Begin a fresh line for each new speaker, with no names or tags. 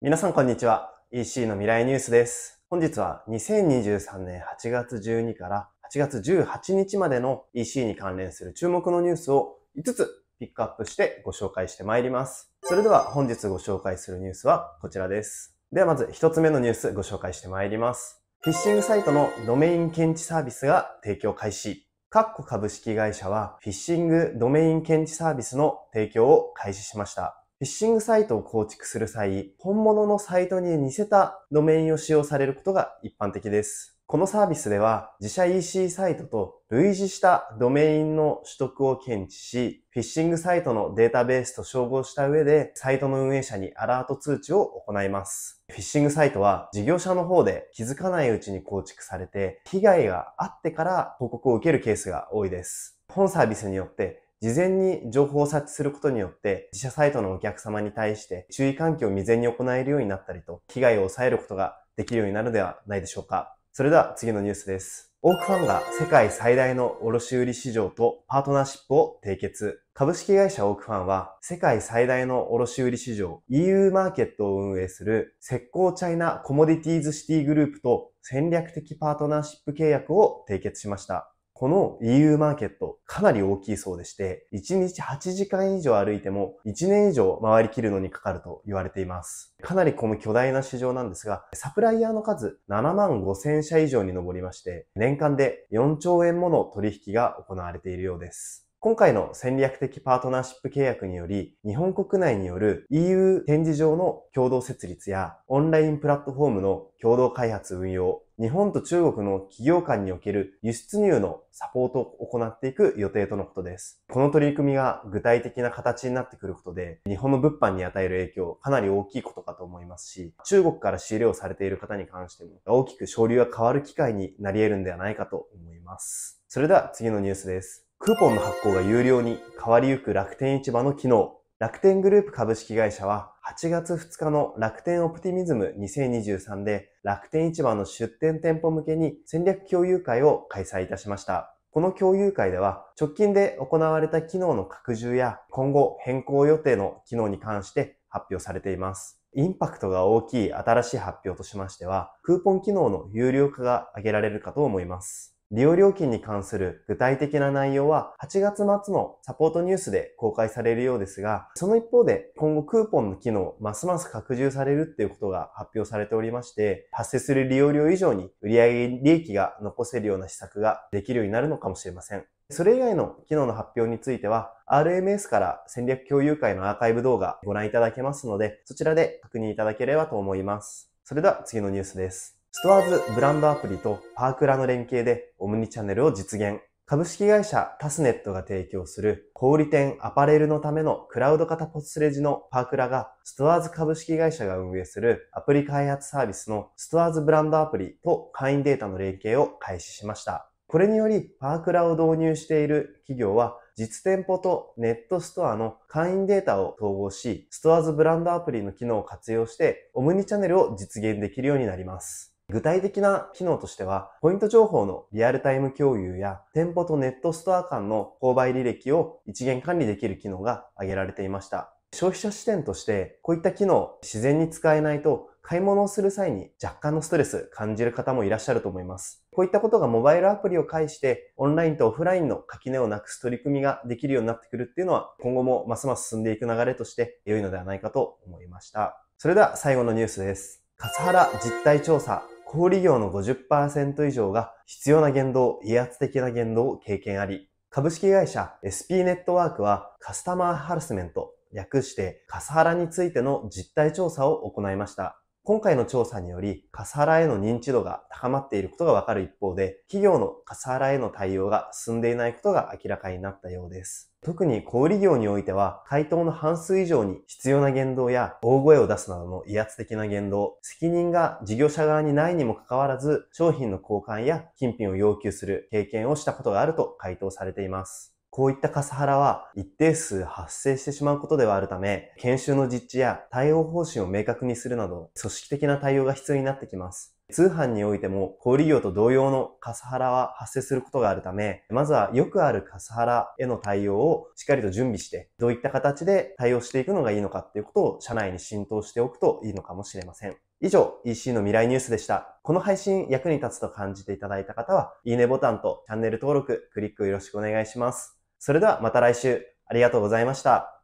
皆さんこんにちは。EC の未来ニュースです。本日は2023年8月12から8月18日までの EC に関連する注目のニュースを5つピックアップしてご紹介してまいります。それでは本日ご紹介するニュースはこちらです。ではまず1つ目のニュースご紹介してまいります。フィッシングサイトのドメイン検知サービスが提供開始。カッコ株式会社はフィッシングドメイン検知サービスの提供を開始しました。フィッシングサイトを構築する際、本物のサイトに似せたドメインを使用されることが一般的です。このサービスでは自社 EC サイトと類似したドメインの取得を検知し、フィッシングサイトのデータベースと照合した上で、サイトの運営者にアラート通知を行います。フィッシングサイトは事業者の方で気づかないうちに構築されて、被害があってから報告を受けるケースが多いです。本サービスによって事前に情報を察知することによって自社サイトのお客様に対して注意喚起を未然に行えるようになったりと被害を抑えることができるようになるのではないでしょうか。それでは次のニュースです。オークファンが世界最大の卸売市場とパートナーシップを締結。株式会社オークファンは世界最大の卸売市場 EU マーケットを運営する石膏チャイナコモディティーズシティグループと戦略的パートナーシップ契約を締結しました。この EU マーケットかなり大きいそうでして、1日8時間以上歩いても1年以上回りきるのにかかると言われています。かなりこの巨大な市場なんですが、サプライヤーの数7万5千社以上に上りまして、年間で4兆円もの取引が行われているようです。今回の戦略的パートナーシップ契約により、日本国内による EU 展示場の共同設立やオンラインプラットフォームの共同開発運用、日本と中国の企業間における輸出入のサポートを行っていく予定とのことです。この取り組みが具体的な形になってくることで、日本の物販に与える影響、かなり大きいことかと思いますし、中国から仕入れをされている方に関しても、大きく省流が変わる機会になり得るんではないかと思います。それでは次のニュースです。クーポンの発行が有料に変わりゆく楽天市場の機能。楽天グループ株式会社は8月2日の楽天オプティミズム2023で楽天市場の出店店舗向けに戦略共有会を開催いたしました。この共有会では直近で行われた機能の拡充や今後変更予定の機能に関して発表されています。インパクトが大きい新しい発表としましては、クーポン機能の有料化が挙げられるかと思います。利用料金に関する具体的な内容は8月末のサポートニュースで公開されるようですが、その一方で今後クーポンの機能ますます拡充されるっていうことが発表されておりまして、発生する利用料以上に売上利益が残せるような施策ができるようになるのかもしれません。それ以外の機能の発表については、RMS から戦略共有会のアーカイブ動画ご覧いただけますので、そちらで確認いただければと思います。それでは次のニュースです。ストアーズブランドアプリとパークラの連携でオムニチャンネルを実現。株式会社タスネットが提供する小売店アパレルのためのクラウド型ポスレジのパークラがストアーズ株式会社が運営するアプリ開発サービスのストアーズブランドアプリと会員データの連携を開始しました。これによりパークラを導入している企業は実店舗とネットストアの会員データを統合し、ストアーズブランドアプリの機能を活用してオムニチャンネルを実現できるようになります。具体的な機能としては、ポイント情報のリアルタイム共有や、店舗とネットストア間の購買履歴を一元管理できる機能が挙げられていました。消費者視点として、こういった機能、自然に使えないと、買い物をする際に若干のストレス感じる方もいらっしゃると思います。こういったことがモバイルアプリを介して、オンラインとオフラインの垣根をなくす取り組みができるようになってくるっていうのは、今後もますます進んでいく流れとして良いのではないかと思いました。それでは最後のニュースです。笠原実態調査小売業の50%以上が必要な言動、威圧的な言動を経験あり、株式会社 SP ネットワークはカスタマーハラスメント、略してカスハラについての実態調査を行いました。今回の調査により、カスハラへの認知度が高まっていることがわかる一方で、企業のカスハラへの対応が進んでいないことが明らかになったようです。特に小売業においては、回答の半数以上に必要な言動や大声を出すなどの威圧的な言動、責任が事業者側にないにもかかわらず、商品の交換や金品を要求する経験をしたことがあると回答されています。こういったカスハラは一定数発生してしまうことではあるため、研修の実地や対応方針を明確にするなど、組織的な対応が必要になってきます。通販においても小売業と同様のカスハラは発生することがあるため、まずはよくあるカスハラへの対応をしっかりと準備して、どういった形で対応していくのがいいのかっていうことを社内に浸透しておくといいのかもしれません。以上、EC の未来ニュースでした。この配信役に立つと感じていただいた方は、いいねボタンとチャンネル登録、クリックよろしくお願いします。それではまた来週、ありがとうございました。